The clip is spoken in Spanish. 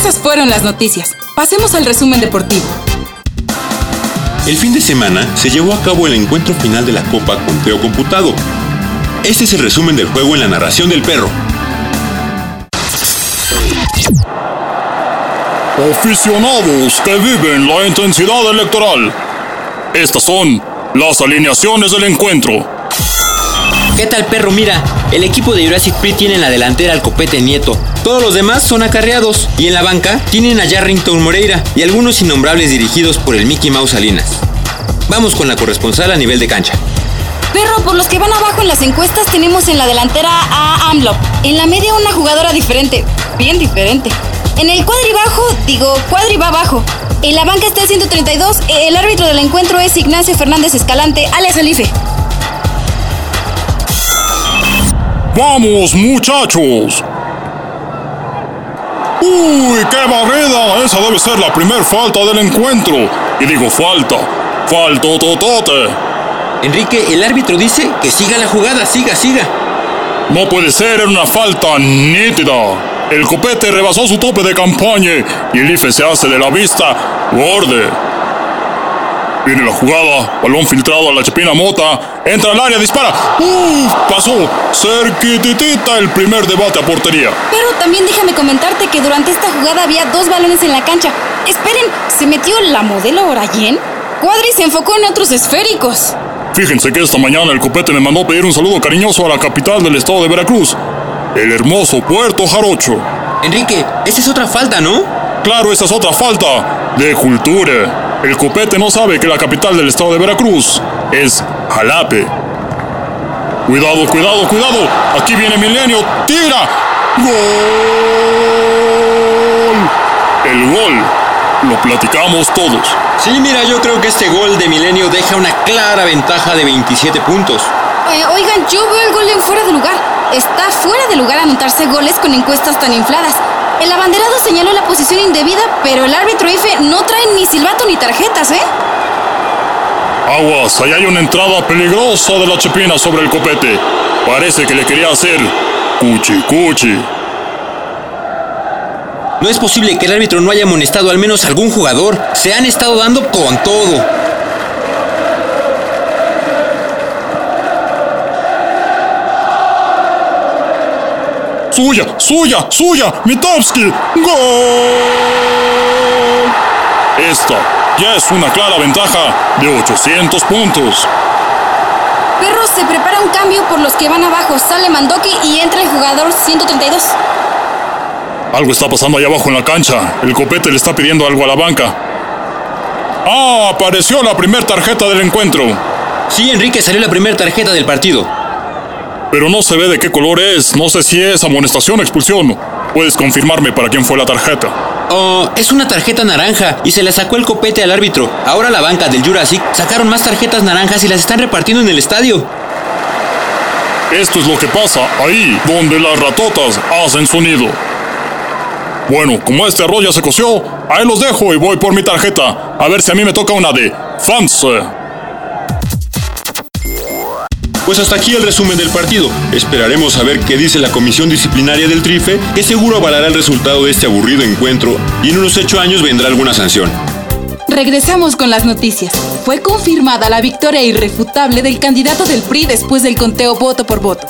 Esas fueron las noticias. Pasemos al resumen deportivo. El fin de semana se llevó a cabo el encuentro final de la Copa Conteo Computado. Este es el resumen del juego en la narración del perro. Aficionados que viven la intensidad electoral. Estas son las alineaciones del encuentro. ¿Qué tal perro? Mira, el equipo de Jurassic Pre tiene en la delantera al Copete Nieto. Todos los demás son acarreados. Y en la banca tienen a Yarrington Moreira y algunos innombrables dirigidos por el Mickey Mouse Salinas. Vamos con la corresponsal a nivel de cancha. Perro, por los que van abajo en las encuestas tenemos en la delantera a AMLO. En la media una jugadora diferente. Bien diferente. En el cuadribajo, digo, cuadriba abajo. En la banca está el 132. El árbitro del encuentro es Ignacio Fernández Escalante, alias Alife. ¡Vamos, muchachos! ¡Uy, qué barrida! Esa debe ser la primer falta del encuentro. Y digo falta, falto totote. Enrique, el árbitro dice que siga la jugada, siga, siga. No puede ser, era una falta nítida. El copete rebasó su tope de campaña y el IFE se hace de la vista borde. Viene la jugada, balón filtrado a la Chepina Mota, entra al área, dispara. ¡Uf! Pasó cerquititita el primer debate a portería. Pero también déjame comentarte que durante esta jugada había dos balones en la cancha. Esperen, ¿se metió la modelo Orayen? Cuadri se enfocó en otros esféricos. Fíjense que esta mañana el copete me mandó pedir un saludo cariñoso a la capital del estado de Veracruz el hermoso Puerto Jarocho. Enrique, esa es otra falta, ¿no? Claro, esa es otra falta de cultura. El copete no sabe que la capital del estado de Veracruz es Jalape. Cuidado, cuidado, cuidado. Aquí viene Milenio. Tira. Gol. El gol. Lo platicamos todos. Sí, mira, yo creo que este gol de Milenio deja una clara ventaja de 27 puntos. Eh, oigan, yo veo el gol en fuera de lugar. Está fuera de lugar anotarse goles con encuestas tan infladas. El abanderado señaló la posición indebida, pero el árbitro IFE no trae ni silbato ni tarjetas, ¿eh? Aguas, ahí hay una entrada peligrosa de la chepina sobre el copete. Parece que le quería hacer cuchi cuchi. No es posible que el árbitro no haya amonestado al menos algún jugador. Se han estado dando con todo. Suya, suya, suya, Mitowski. ¡Gol! Esta ya es una clara ventaja de 800 puntos. Perro se prepara un cambio por los que van abajo. Sale Mandoki y entra el jugador 132. Algo está pasando allá abajo en la cancha. El copete le está pidiendo algo a la banca. ¡Ah! Apareció la primera tarjeta del encuentro. Sí, Enrique, salió la primera tarjeta del partido pero no se ve de qué color es. No sé si es amonestación o expulsión. ¿Puedes confirmarme para quién fue la tarjeta? Oh, es una tarjeta naranja y se la sacó el copete al árbitro. Ahora la banca del Jurassic sacaron más tarjetas naranjas y las están repartiendo en el estadio. Esto es lo que pasa ahí donde las ratotas hacen su nido. Bueno, como este arroz ya se coció, ahí los dejo y voy por mi tarjeta. A ver si a mí me toca una de fans. Pues hasta aquí el resumen del partido. Esperaremos a ver qué dice la comisión disciplinaria del Trife, que seguro avalará el resultado de este aburrido encuentro y en unos ocho años vendrá alguna sanción. Regresamos con las noticias. Fue confirmada la victoria irrefutable del candidato del PRI después del conteo voto por voto.